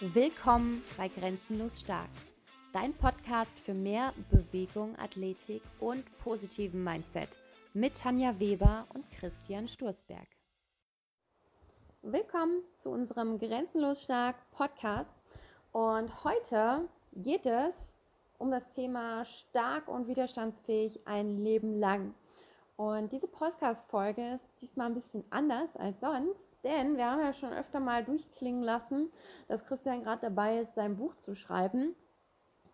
Willkommen bei Grenzenlos Stark, dein Podcast für mehr Bewegung, Athletik und positiven Mindset mit Tanja Weber und Christian Sturzberg. Willkommen zu unserem Grenzenlos Stark Podcast und heute geht es um das Thema stark und widerstandsfähig ein Leben lang. Und diese Podcast-Folge ist diesmal ein bisschen anders als sonst, denn wir haben ja schon öfter mal durchklingen lassen, dass Christian gerade dabei ist, sein Buch zu schreiben.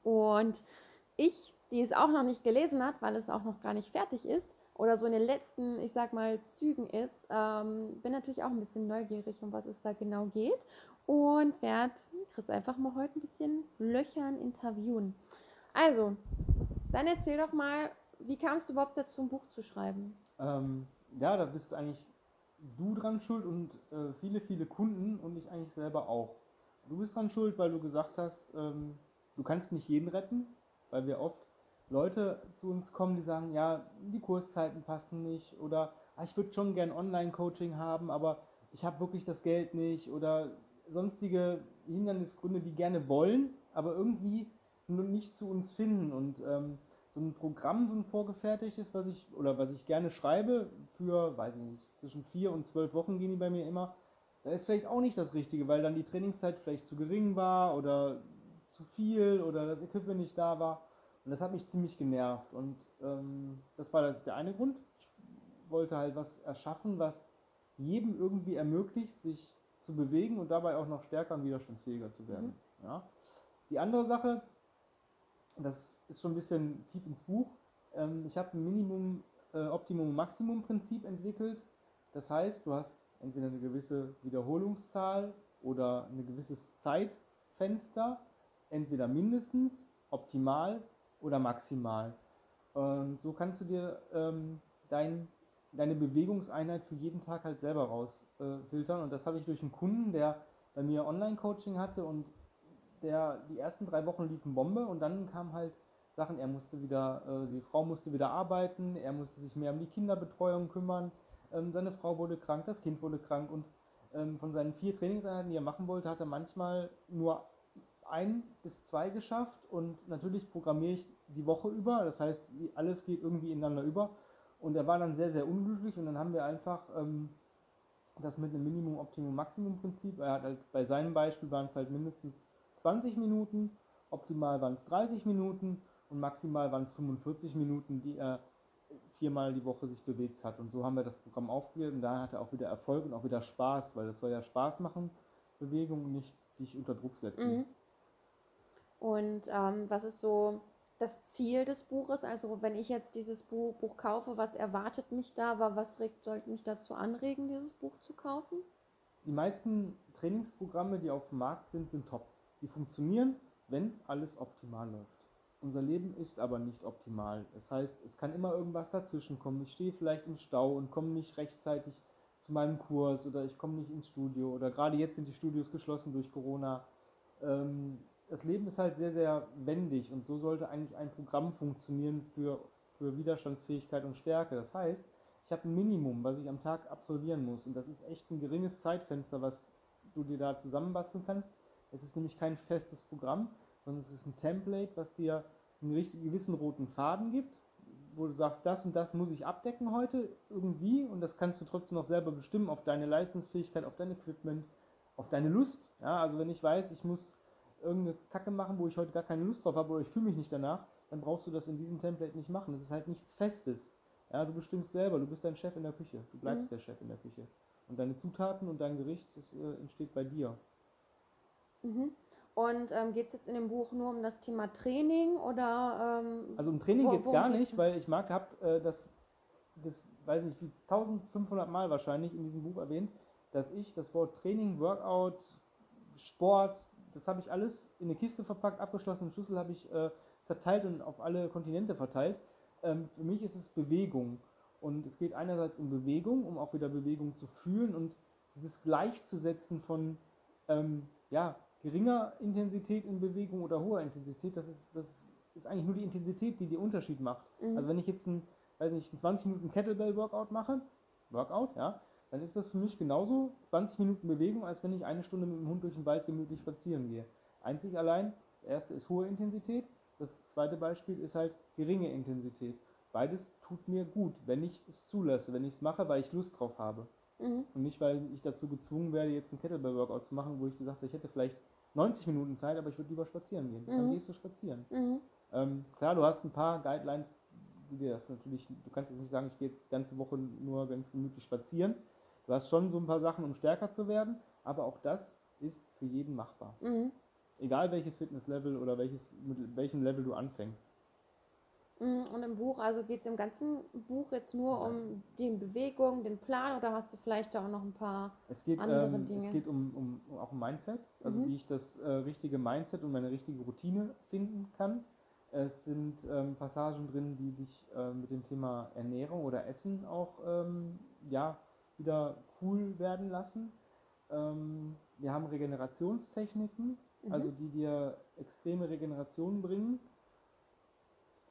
Und ich, die es auch noch nicht gelesen hat, weil es auch noch gar nicht fertig ist oder so in den letzten, ich sag mal, Zügen ist, ähm, bin natürlich auch ein bisschen neugierig, um was es da genau geht und werde Chris einfach mal heute ein bisschen löchern, interviewen. Also, dann erzähl doch mal, wie kamst du überhaupt dazu, ein Buch zu schreiben? Ähm, ja, da bist eigentlich du dran schuld und äh, viele, viele Kunden und ich eigentlich selber auch. Du bist dran schuld, weil du gesagt hast, ähm, du kannst nicht jeden retten, weil wir oft Leute zu uns kommen, die sagen, ja, die Kurszeiten passen nicht oder ah, ich würde schon gern Online-Coaching haben, aber ich habe wirklich das Geld nicht oder sonstige Hindernisgründe, die gerne wollen, aber irgendwie nicht zu uns finden und ähm, so ein Programm, so ein vorgefertigtes, was ich oder was ich gerne schreibe, für, weiß ich nicht, zwischen vier und zwölf Wochen gehen die bei mir immer, da ist vielleicht auch nicht das Richtige, weil dann die Trainingszeit vielleicht zu gering war oder zu viel oder das Equipment nicht da war. Und das hat mich ziemlich genervt. Und ähm, das war das, der eine Grund. Ich wollte halt was erschaffen, was jedem irgendwie ermöglicht, sich zu bewegen und dabei auch noch stärker und widerstandsfähiger zu werden. Mhm. Ja. Die andere Sache, das ist schon ein bisschen tief ins Buch. Ähm, ich habe ein Minimum, äh, Optimum, Maximum Prinzip entwickelt. Das heißt, du hast entweder eine gewisse Wiederholungszahl oder ein gewisses Zeitfenster, entweder mindestens, optimal oder maximal. Und so kannst du dir ähm, dein, deine Bewegungseinheit für jeden Tag halt selber rausfiltern. Äh, und das habe ich durch einen Kunden, der bei mir Online-Coaching hatte und der, die ersten drei Wochen liefen Bombe und dann kam halt Sachen, er musste wieder, äh, die Frau musste wieder arbeiten, er musste sich mehr um die Kinderbetreuung kümmern, ähm, seine Frau wurde krank, das Kind wurde krank und ähm, von seinen vier Trainingseinheiten, die er machen wollte, hat er manchmal nur ein bis zwei geschafft und natürlich programmiere ich die Woche über, das heißt, alles geht irgendwie ineinander über und er war dann sehr, sehr unglücklich und dann haben wir einfach ähm, das mit einem Minimum, Optimum, Maximum Prinzip, er hat halt bei seinem Beispiel waren es halt mindestens 20 Minuten, optimal waren es 30 Minuten und maximal waren es 45 Minuten, die er viermal die Woche sich bewegt hat. Und so haben wir das Programm aufgewählt und da hat er auch wieder Erfolg und auch wieder Spaß, weil das soll ja Spaß machen, Bewegung und nicht dich unter Druck setzen. Mhm. Und ähm, was ist so das Ziel des Buches? Also wenn ich jetzt dieses Buch, Buch kaufe, was erwartet mich da? Aber was regt, sollte mich dazu anregen, dieses Buch zu kaufen? Die meisten Trainingsprogramme, die auf dem Markt sind, sind top. Die funktionieren, wenn alles optimal läuft. Unser Leben ist aber nicht optimal. Das heißt, es kann immer irgendwas dazwischen kommen. Ich stehe vielleicht im Stau und komme nicht rechtzeitig zu meinem Kurs oder ich komme nicht ins Studio oder gerade jetzt sind die Studios geschlossen durch Corona. Ähm, das Leben ist halt sehr, sehr wendig und so sollte eigentlich ein Programm funktionieren für, für Widerstandsfähigkeit und Stärke. Das heißt, ich habe ein Minimum, was ich am Tag absolvieren muss und das ist echt ein geringes Zeitfenster, was du dir da zusammenbasteln kannst. Es ist nämlich kein festes Programm, sondern es ist ein Template, was dir einen gewissen roten Faden gibt, wo du sagst, das und das muss ich abdecken heute irgendwie und das kannst du trotzdem noch selber bestimmen auf deine Leistungsfähigkeit, auf dein Equipment, auf deine Lust. Ja, also wenn ich weiß, ich muss irgendeine Kacke machen, wo ich heute gar keine Lust drauf habe oder ich fühle mich nicht danach, dann brauchst du das in diesem Template nicht machen. Das ist halt nichts Festes. Ja, du bestimmst selber, du bist dein Chef in der Küche, du bleibst mhm. der Chef in der Küche. Und deine Zutaten und dein Gericht, das äh, entsteht bei dir. Mhm. Und ähm, geht es jetzt in dem Buch nur um das Thema Training oder? Ähm, also um Training geht es gar nicht, weil ich mag, habe äh, das, das, weiß nicht wie 1500 Mal wahrscheinlich in diesem Buch erwähnt, dass ich das Wort Training, Workout, Sport, das habe ich alles in eine Kiste verpackt, abgeschlossenen Schlüssel habe ich äh, zerteilt und auf alle Kontinente verteilt. Ähm, für mich ist es Bewegung. Und es geht einerseits um Bewegung, um auch wieder Bewegung zu fühlen und dieses Gleichzusetzen von ähm, ja, geringer Intensität in Bewegung oder hoher Intensität, das ist, das ist eigentlich nur die Intensität, die den Unterschied macht. Mhm. Also wenn ich jetzt ein, weiß nicht, ein 20 Minuten Kettlebell-Workout mache, Workout, ja, dann ist das für mich genauso 20 Minuten Bewegung, als wenn ich eine Stunde mit dem Hund durch den Wald gemütlich spazieren gehe. Einzig allein, das erste ist hohe Intensität, das zweite Beispiel ist halt geringe Intensität. Beides tut mir gut, wenn ich es zulasse, wenn ich es mache, weil ich Lust drauf habe. Mhm. Und nicht, weil ich dazu gezwungen werde, jetzt ein Kettlebell-Workout zu machen, wo ich gesagt habe, ich hätte vielleicht 90 Minuten Zeit, aber ich würde lieber spazieren gehen. Mhm. Dann gehst du spazieren. Mhm. Ähm, klar, du hast ein paar Guidelines, die dir das natürlich, du kannst jetzt nicht sagen, ich gehe jetzt die ganze Woche nur ganz gemütlich spazieren. Du hast schon so ein paar Sachen, um stärker zu werden, aber auch das ist für jeden machbar. Mhm. Egal welches Fitnesslevel oder welches, mit welchem Level du anfängst. Mhm, und im Buch, also geht es im ganzen Buch jetzt nur ja. um die Bewegung, den Plan oder hast du vielleicht da auch noch ein paar es geht, andere ähm, Dinge? Es geht um, um, auch um Mindset, also mhm. wie ich das äh, richtige Mindset und meine richtige Routine finden kann. Es sind ähm, Passagen drin, die dich äh, mit dem Thema Ernährung oder Essen auch ähm, ja, wieder cool werden lassen. Ähm, wir haben Regenerationstechniken, mhm. also die dir extreme Regeneration bringen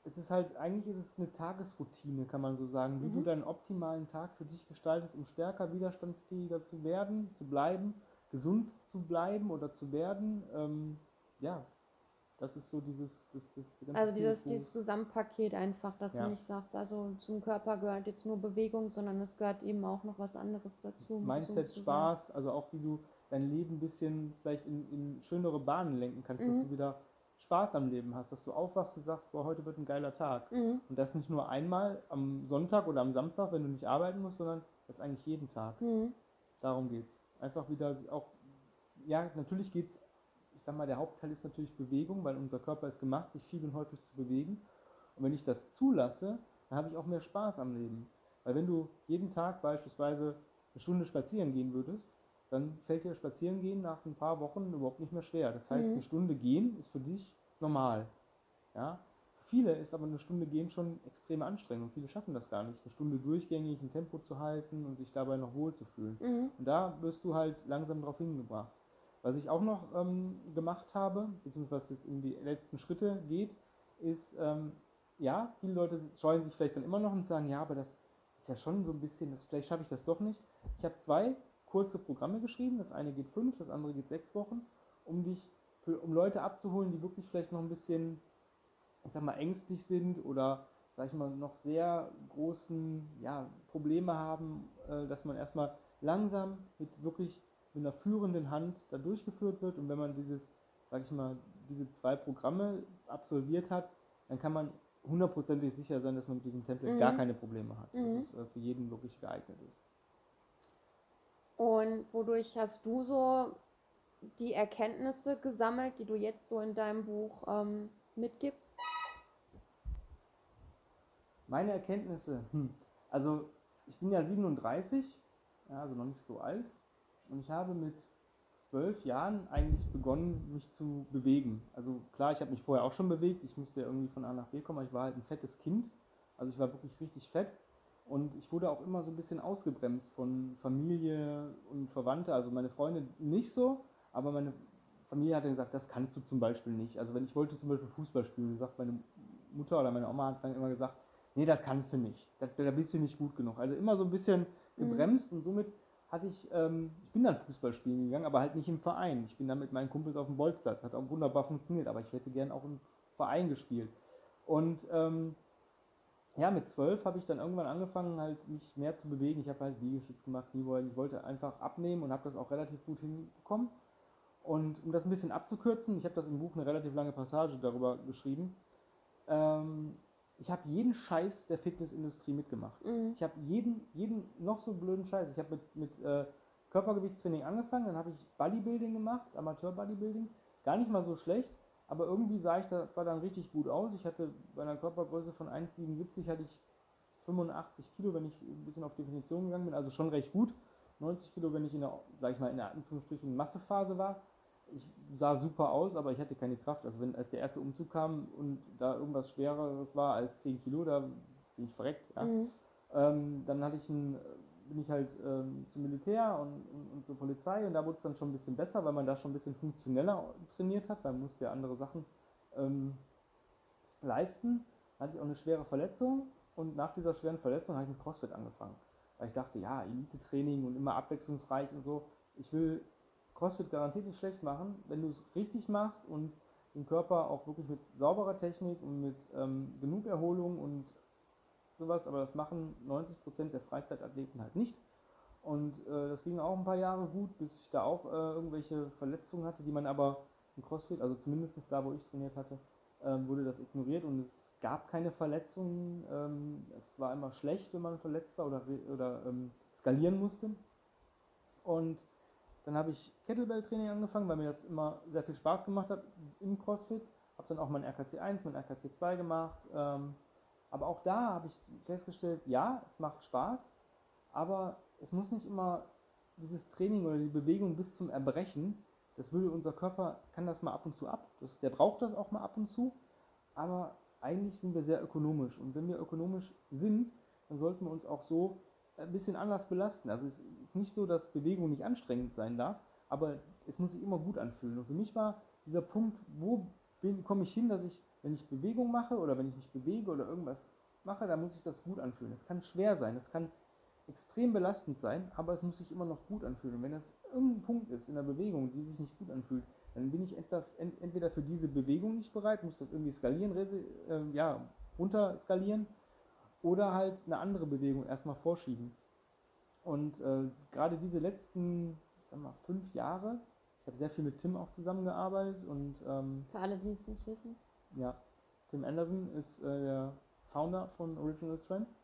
es ist halt, eigentlich ist es eine Tagesroutine, kann man so sagen, wie mhm. du deinen optimalen Tag für dich gestaltest, um stärker widerstandsfähiger zu werden, zu bleiben, gesund zu bleiben oder zu werden. Ähm, ja, das ist so dieses, das, das ganze Also dieses, dieses Gesamtpaket einfach, dass ja. du nicht sagst, also zum Körper gehört jetzt nur Bewegung, sondern es gehört eben auch noch was anderes dazu. Mindset, Spaß, also auch wie du dein Leben ein bisschen vielleicht in, in schönere Bahnen lenken kannst, mhm. dass du wieder Spaß am Leben hast, dass du aufwachst und sagst, boah, heute wird ein geiler Tag. Mhm. Und das nicht nur einmal am Sonntag oder am Samstag, wenn du nicht arbeiten musst, sondern das eigentlich jeden Tag. Mhm. Darum geht's. Einfach wieder auch, ja, natürlich geht's, ich sag mal, der Hauptteil ist natürlich Bewegung, weil unser Körper ist gemacht, sich viel und häufig zu bewegen. Und wenn ich das zulasse, dann habe ich auch mehr Spaß am Leben. Weil wenn du jeden Tag beispielsweise eine Stunde spazieren gehen würdest, dann fällt dir Spazierengehen nach ein paar Wochen überhaupt nicht mehr schwer. Das heißt, mhm. eine Stunde gehen ist für dich normal. Ja? Für viele ist aber eine Stunde gehen schon extreme Anstrengung. Viele schaffen das gar nicht, eine Stunde durchgängig ein Tempo zu halten und sich dabei noch wohlzufühlen. Mhm. Und da wirst du halt langsam darauf hingebracht. Was ich auch noch ähm, gemacht habe, beziehungsweise jetzt in die letzten Schritte geht, ist, ähm, ja, viele Leute scheuen sich vielleicht dann immer noch und sagen, ja, aber das ist ja schon so ein bisschen, das, vielleicht schaffe ich das doch nicht. Ich habe zwei kurze Programme geschrieben. Das eine geht fünf, das andere geht sechs Wochen, um dich, für, um Leute abzuholen, die wirklich vielleicht noch ein bisschen, ich sag mal, ängstlich sind oder, sag ich mal, noch sehr großen ja, Probleme haben, äh, dass man erstmal langsam mit wirklich mit einer führenden Hand da durchgeführt wird. Und wenn man dieses, sag ich mal, diese zwei Programme absolviert hat, dann kann man hundertprozentig sicher sein, dass man mit diesem Template mhm. gar keine Probleme hat. Mhm. Dass es äh, für jeden wirklich geeignet ist. Und wodurch hast du so die Erkenntnisse gesammelt, die du jetzt so in deinem Buch ähm, mitgibst? Meine Erkenntnisse, hm. also ich bin ja 37, ja, also noch nicht so alt, und ich habe mit zwölf Jahren eigentlich begonnen, mich zu bewegen. Also klar, ich habe mich vorher auch schon bewegt, ich musste ja irgendwie von A nach B kommen, ich war halt ein fettes Kind, also ich war wirklich richtig fett und ich wurde auch immer so ein bisschen ausgebremst von Familie und Verwandte. Also meine Freunde nicht so, aber meine Familie hat dann gesagt, das kannst du zum Beispiel nicht. Also wenn ich wollte zum Beispiel Fußball spielen, sagt meine Mutter oder meine Oma hat dann immer gesagt, nee, das kannst du nicht. Da, da bist du nicht gut genug. Also immer so ein bisschen mhm. gebremst mhm. und somit hatte ich, ähm, ich bin dann Fußball spielen gegangen, aber halt nicht im Verein. Ich bin dann mit meinen Kumpels auf dem Bolzplatz, hat auch wunderbar funktioniert, aber ich hätte gern auch im Verein gespielt. Und ähm, ja, mit zwölf habe ich dann irgendwann angefangen, halt mich mehr zu bewegen. Ich habe halt Liegestütz gemacht, Kniebeugen. Ich wollte einfach abnehmen und habe das auch relativ gut hinbekommen. Und um das ein bisschen abzukürzen, ich habe das im Buch eine relativ lange Passage darüber geschrieben. Ähm, ich habe jeden Scheiß der Fitnessindustrie mitgemacht. Mhm. Ich habe jeden, jeden noch so blöden Scheiß. Ich habe mit, mit äh, Körpergewichtstraining angefangen, dann habe ich Bodybuilding gemacht, Amateur-Bodybuilding. Gar nicht mal so schlecht. Aber irgendwie sah ich da zwar dann richtig gut aus. Ich hatte bei einer Körpergröße von 1,77 hatte ich 85 Kilo, wenn ich ein bisschen auf Definition gegangen bin, also schon recht gut. 90 Kilo, wenn ich in der, sag ich mal, in der Anführungsstrichen Massephase war. Ich sah super aus, aber ich hatte keine Kraft. Also wenn als der erste Umzug kam und da irgendwas Schwereres war als 10 Kilo, da bin ich verreckt. Ja. Mhm. Ähm, dann hatte ich ein bin ich halt ähm, zum Militär und, und, und, zur Polizei und da wurde es dann schon ein bisschen besser, weil man da schon ein bisschen funktioneller trainiert hat, man musste ja andere Sachen ähm, leisten. Da hatte ich auch eine schwere Verletzung und nach dieser schweren Verletzung habe ich mit CrossFit angefangen. weil ich dachte, ja, Elite-Training und immer abwechslungsreich und so. Ich will CrossFit garantiert nicht schlecht machen, wenn du es richtig machst und den Körper auch wirklich mit sauberer Technik und mit ähm, genug Erholung und sowas, aber das machen 90% der Freizeitathleten halt nicht. Und äh, das ging auch ein paar Jahre gut, bis ich da auch äh, irgendwelche Verletzungen hatte, die man aber im CrossFit, also zumindest da, wo ich trainiert hatte, ähm, wurde das ignoriert und es gab keine Verletzungen. Ähm, es war immer schlecht, wenn man verletzt war oder, oder ähm, skalieren musste. Und dann habe ich Kettlebell-Training angefangen, weil mir das immer sehr viel Spaß gemacht hat im CrossFit. Habe dann auch mein RKC 1, mein RKC 2 gemacht. Aber auch da habe ich festgestellt, ja, es macht Spaß, aber es muss nicht immer dieses Training oder die Bewegung bis zum Erbrechen das würde unser Körper, kann das mal ab und zu ab. Das, der braucht das auch mal ab und zu. Aber eigentlich sind wir sehr ökonomisch. Und wenn wir ökonomisch sind, dann sollten wir uns auch so ein bisschen anders belasten. Also es ist nicht so, dass Bewegung nicht anstrengend sein darf, aber es muss sich immer gut anfühlen. Und für mich war dieser Punkt, wo komme ich hin, dass ich, wenn ich Bewegung mache oder wenn ich mich bewege oder irgendwas mache, dann muss ich das gut anfühlen. Es kann schwer sein, es kann extrem belastend sein, aber es muss sich immer noch gut anfühlen. Und wenn das irgendein Punkt ist in der Bewegung, die sich nicht gut anfühlt, dann bin ich entweder für diese Bewegung nicht bereit, muss das irgendwie skalieren, äh, ja, runter skalieren oder halt eine andere Bewegung erstmal vorschieben. Und äh, gerade diese letzten, ich sag mal, fünf Jahre, ich habe sehr viel mit Tim auch zusammengearbeitet und ähm, für alle, die es nicht wissen. Ja, Tim Anderson ist äh, der Founder von Original Strengths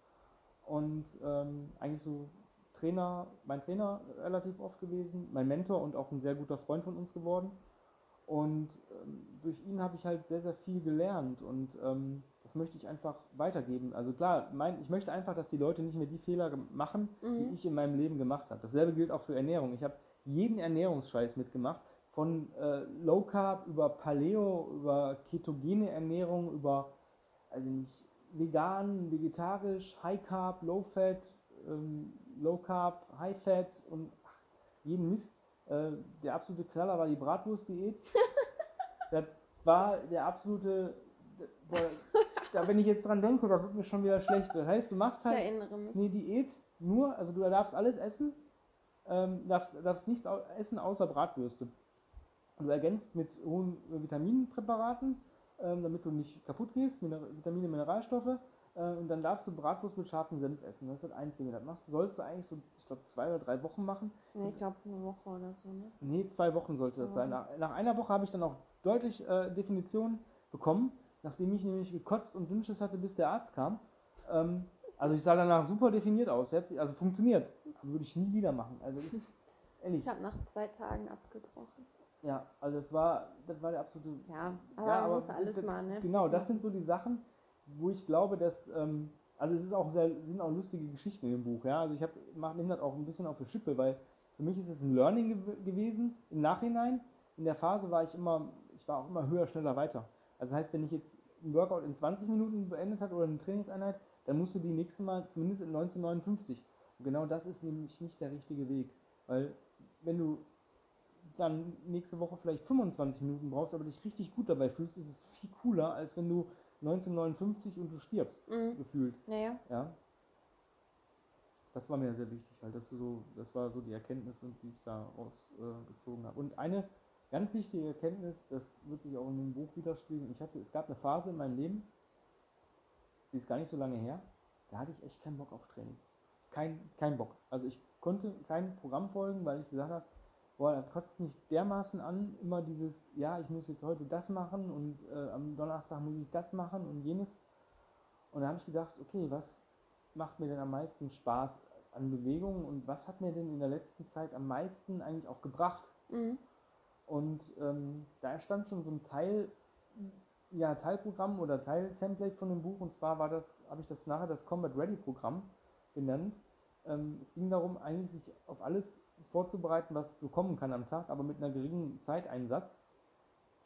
und ähm, eigentlich so Trainer, mein Trainer relativ oft gewesen, mein Mentor und auch ein sehr guter Freund von uns geworden. Und ähm, durch ihn habe ich halt sehr, sehr viel gelernt und ähm, das möchte ich einfach weitergeben. Also klar, mein, ich möchte einfach, dass die Leute nicht mehr die Fehler machen, mhm. die ich in meinem Leben gemacht habe. Dasselbe gilt auch für Ernährung. Ich habe jeden Ernährungsscheiß mitgemacht, von äh, Low Carb über Paleo, über ketogene Ernährung, über also nicht vegan, vegetarisch, High Carb, Low Fat, ähm, Low Carb, High Fat und ach, jeden Mist. Äh, der absolute Knaller war die Bratwurst-Diät. das war der absolute. Boah, da, wenn ich jetzt dran denke, da wird mir schon wieder schlecht. Das heißt, du machst halt eine Diät nur, also du darfst alles essen, ähm, darfst, darfst nichts essen außer Bratwürste. Du ergänzt mit hohen Vitaminpräparaten, ähm, damit du nicht kaputt gehst, Miner Vitamine, Mineralstoffe äh, und dann darfst du Bratwurst mit scharfem Senf essen. Das ist das Einzige. Das machst, sollst du eigentlich so, ich glaube, zwei oder drei Wochen machen. Nee, ich glaube eine Woche oder so, ne? Nee, zwei Wochen sollte das ja. sein. Nach, nach, einer Woche habe ich dann auch deutlich äh, Definitionen bekommen, nachdem ich nämlich gekotzt und Dünnschiss hatte, bis der Arzt kam. Ähm, also ich sah danach super definiert aus. Also funktioniert. Würde ich nie wieder machen. Also ist, ehrlich. Ich habe nach zwei Tagen abgebrochen. Ja, also das war, das war der absolute. Ja, aber ja, man muss alles das, mal, ne? Genau, das sind so die Sachen, wo ich glaube, dass, ähm, also es ist auch sehr, sind auch lustige Geschichten in dem Buch, ja. Also ich habe nehme das auch ein bisschen auf die Schippe, weil für mich ist es ein Learning ge gewesen im Nachhinein. In der Phase war ich immer, ich war auch immer höher, schneller, weiter. Also das heißt, wenn ich jetzt ein Workout in 20 Minuten beendet hat oder eine Trainingseinheit, dann musst du die nächste Mal zumindest in 1959. Und genau das ist nämlich nicht der richtige Weg. Weil wenn du dann nächste Woche vielleicht 25 Minuten brauchst, aber dich richtig gut dabei fühlst, ist es viel cooler, als wenn du 1959 und du stirbst, mhm. gefühlt. Naja. Ja. Das war mir sehr wichtig, weil das so, das war so die Erkenntnis, die ich da ausgezogen äh, habe. Und eine ganz wichtige Erkenntnis, das wird sich auch in dem Buch widerspiegeln. Ich hatte, es gab eine Phase in meinem Leben, die ist gar nicht so lange her, da hatte ich echt keinen Bock auf Training. Kein, kein Bock. Also ich konnte kein Programm folgen, weil ich gesagt habe, boah, das kotzt mich dermaßen an, immer dieses, ja, ich muss jetzt heute das machen und äh, am Donnerstag muss ich das machen und jenes. Und da habe ich gedacht, okay, was macht mir denn am meisten Spaß an Bewegung und was hat mir denn in der letzten Zeit am meisten eigentlich auch gebracht? Mhm. Und ähm, da entstand schon so ein Teil, ja, Teilprogramm oder Teiltemplate von dem Buch und zwar war das, habe ich das nachher das Combat Ready Programm genannt. Ähm, es ging darum, eigentlich sich auf alles vorzubereiten, was so kommen kann am Tag, aber mit einer geringen Zeiteinsatz.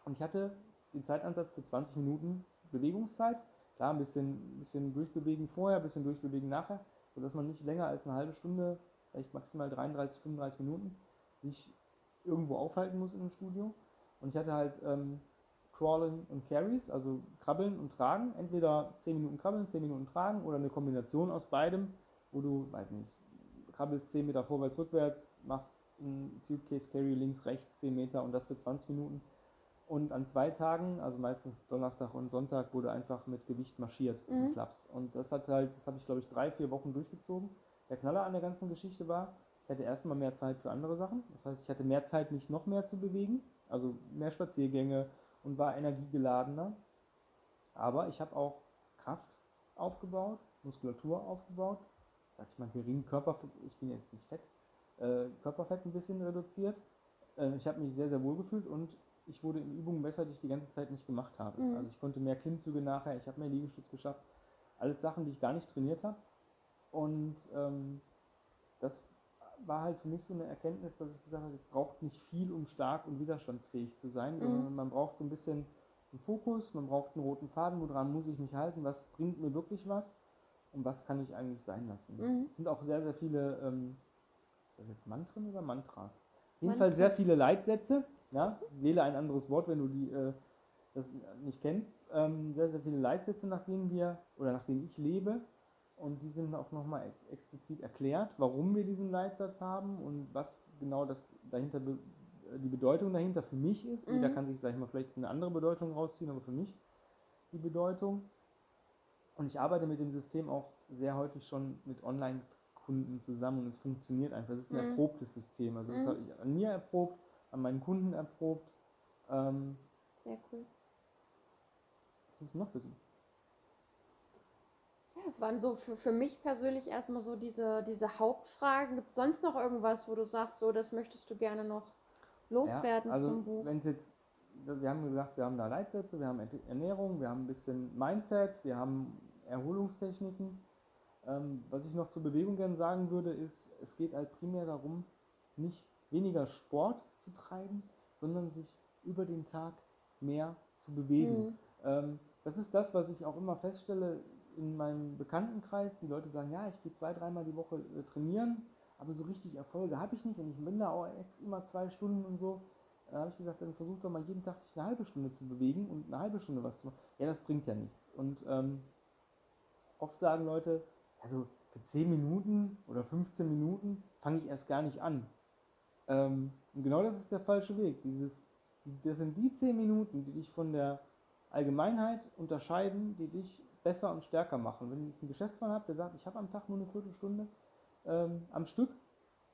Und ich hatte den Zeitansatz für 20 Minuten Bewegungszeit. Klar, ein bisschen, bisschen durchbewegen vorher, ein bisschen durchbewegen nachher, sodass man nicht länger als eine halbe Stunde, vielleicht maximal 33, 35 Minuten, sich irgendwo aufhalten muss in einem Studio. Und ich hatte halt ähm, Crawlen und Carries, also Krabbeln und Tragen. Entweder 10 Minuten Krabbeln, 10 Minuten Tragen oder eine Kombination aus beidem, wo du, weiß nicht, krabbelst 10 Meter vorwärts, rückwärts, machst ein Suitcase Carry links, rechts 10 Meter und das für 20 Minuten. Und an zwei Tagen, also meistens Donnerstag und Sonntag, wurde einfach mit Gewicht marschiert Mhm. im Klaps. Und das hat halt, das habe ich glaube ich drei, vier Wochen durchgezogen. Der Knaller an der ganzen Geschichte war, ich hatte erstmal mehr Zeit für andere Sachen. Das heißt, ich hatte mehr Zeit, mich noch mehr zu bewegen, also mehr Spaziergänge und war energiegeladener. Aber ich habe auch Kraft aufgebaut, Muskulatur aufgebaut, sag ich mal, geringen Körperfett, ich bin jetzt nicht fett, äh, Körperfett ein bisschen reduziert. Äh, ich habe mich sehr, sehr wohl gefühlt und ich wurde in Übungen besser, die ich die ganze Zeit nicht gemacht habe. Mhm. Also ich konnte mehr Klimmzüge nachher, ich habe mehr Liegestütz geschafft. Alles Sachen, die ich gar nicht trainiert habe. Und ähm, das war halt für mich so eine Erkenntnis, dass ich gesagt habe, es braucht nicht viel, um stark und widerstandsfähig zu sein, sondern man braucht so ein bisschen einen Fokus, man braucht einen roten Faden, woran muss ich mich halten, was bringt mir wirklich was und was kann ich eigentlich sein lassen. Mhm. Es sind auch sehr, sehr viele, ähm, ist das jetzt Mantren oder Mantras? Auf jeden Mantren. Fall sehr viele Leitsätze, ja, wähle ein anderes Wort, wenn du die, äh, das nicht kennst, ähm, sehr, sehr viele Leitsätze, nach denen wir, oder nach denen ich lebe, und die sind auch nochmal ex- explizit erklärt, warum wir diesen Leitsatz haben und was genau das dahinter be die Bedeutung dahinter für mich ist. Jeder Mhm. kann sich, sag ich mal, vielleicht eine andere Bedeutung rausziehen, aber für mich die Bedeutung. Und ich arbeite mit dem System auch sehr häufig schon mit Online-Kunden zusammen und es funktioniert einfach. Es ist ein Mhm. erprobtes System. Also das Mhm. habe ich an mir erprobt, an meinen Kunden erprobt. Ähm, Sehr cool. was willst du noch wissen? Ja, es waren so für, für mich persönlich erstmal so diese, diese Hauptfragen. Gibt es sonst noch irgendwas, wo du sagst, so, das möchtest du gerne noch loswerden Ja, also zum Buch? wenn es jetzt, wir haben gesagt, wir haben da Leitsätze, wir haben Ernä- Ernährung, wir haben ein bisschen Mindset, wir haben Erholungstechniken. Ähm, was ich noch zur Bewegung gerne sagen würde, ist, es geht halt primär darum, nicht weniger Sport zu treiben, sondern sich über den Tag mehr zu bewegen. Mhm. Ähm, das ist das, was ich auch immer feststelle in meinem Bekanntenkreis. Die Leute sagen, ja, ich gehe zwei, dreimal die Woche äh, trainieren, aber so richtig Erfolge habe ich nicht und ich bin da auch immer zwei Stunden und so. Da habe ich gesagt, dann versuch doch mal jeden Tag dich eine halbe Stunde zu bewegen und eine halbe Stunde was zu machen. Ja, das bringt ja nichts. Und ähm, oft sagen Leute, also für 10 Minuten oder 15 Minuten fange ich erst gar nicht an. Ähm, und genau das ist der falsche Weg. Dieses, das sind die 10 Minuten, die dich von der Allgemeinheit unterscheiden, die dich besser und stärker machen. Wenn ich einen Geschäftsmann habe, der sagt, ich habe am Tag nur eine Viertelstunde ähm, am Stück,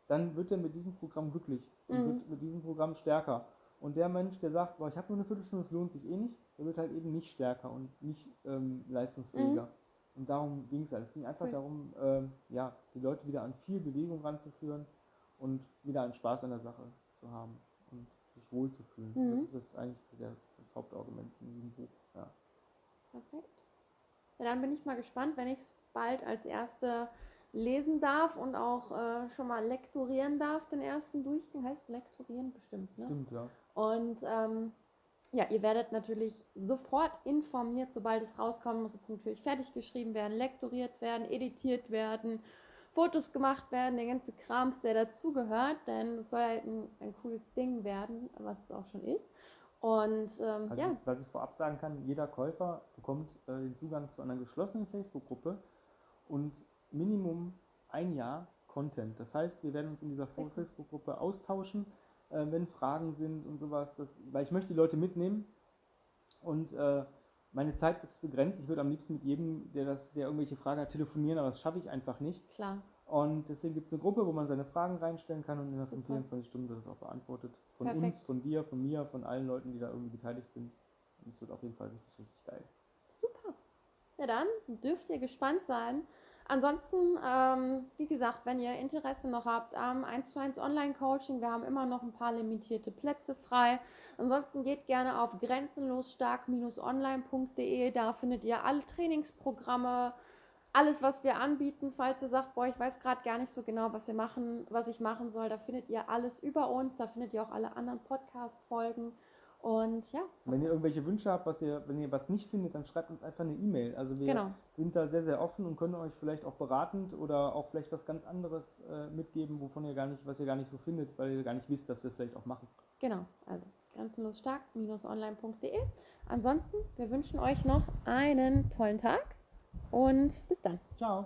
dann wird er mit diesem Programm glücklich und Mhm. wird mit diesem Programm stärker. Und der Mensch, der sagt, boah, ich habe nur eine Viertelstunde, es lohnt sich eh nicht, der wird halt eben nicht stärker und nicht ähm, leistungsfähiger. Und darum ging es halt. Es ging einfach Cool. darum, ähm, ja, die Leute wieder an viel Bewegung ranzuführen und wieder einen Spaß an der Sache zu haben und sich wohlzufühlen. Mhm. Das ist das eigentlich das, das Hauptargument in diesem Buch. Ja. Perfekt. Ja, dann bin ich mal gespannt, wenn ich es bald als erste lesen darf und auch äh, schon mal lektorieren darf, den ersten Durchgang. Heißt es lektorieren bestimmt, ne? Stimmt, ja. Und ähm, ja, ihr werdet natürlich sofort informiert, sobald es rauskommt, muss jetzt natürlich fertig geschrieben werden, lektoriert werden, editiert werden, Fotos gemacht werden, der ganze Krams, der dazugehört, denn es soll halt ein, ein cooles Ding werden, was es auch schon ist. Und ähm, Also, ja, was ich vorab sagen kann, jeder Käufer bekommt äh, den Zugang zu einer geschlossenen Facebook-Gruppe und Minimum ein Jahr Content. Das heißt, wir werden uns in dieser. Facebook-Gruppe austauschen, äh, wenn Fragen sind und sowas, das, weil ich möchte die Leute mitnehmen und äh, meine Zeit ist begrenzt. Ich würde am liebsten mit jedem, der, das, der irgendwelche Fragen hat, telefonieren, aber das schaffe ich einfach nicht. klar. Und deswegen gibt es eine Gruppe, wo man seine Fragen reinstellen kann und innerhalb von Super. 24 Stunden wird es auch beantwortet. Von Perfekt. uns, von dir, von mir, von allen Leuten, die da irgendwie beteiligt sind. Und es wird auf jeden Fall richtig, richtig geil. Super. Ja, dann dürft ihr gespannt sein. Ansonsten, ähm, wie gesagt, wenn ihr Interesse noch habt am 1 zu 1 Online-Coaching, wir haben immer noch ein paar limitierte Plätze frei. Ansonsten geht gerne auf grenzenlosstark-online.de, da findet ihr alle Trainingsprogramme, alles, was wir anbieten. Falls ihr sagt, boah, ich weiß gerade gar nicht so genau, was, ihr machen, was ich machen soll, da findet ihr alles über uns, da findet ihr auch alle anderen Podcast-Folgen. Und ja, wenn ihr irgendwelche Wünsche habt, was ihr, wenn ihr was nicht findet, dann schreibt uns einfach eine E-Mail. Also wir genau. sind da sehr, sehr offen und können euch vielleicht auch beratend oder auch vielleicht was ganz anderes äh, mitgeben, wovon ihr gar nicht, was ihr gar nicht so findet, weil ihr gar nicht wisst, dass wir es vielleicht auch machen. Genau, also grenzenlosstark-online.de. Ansonsten, wir wünschen euch noch einen tollen Tag und bis dann. Ciao!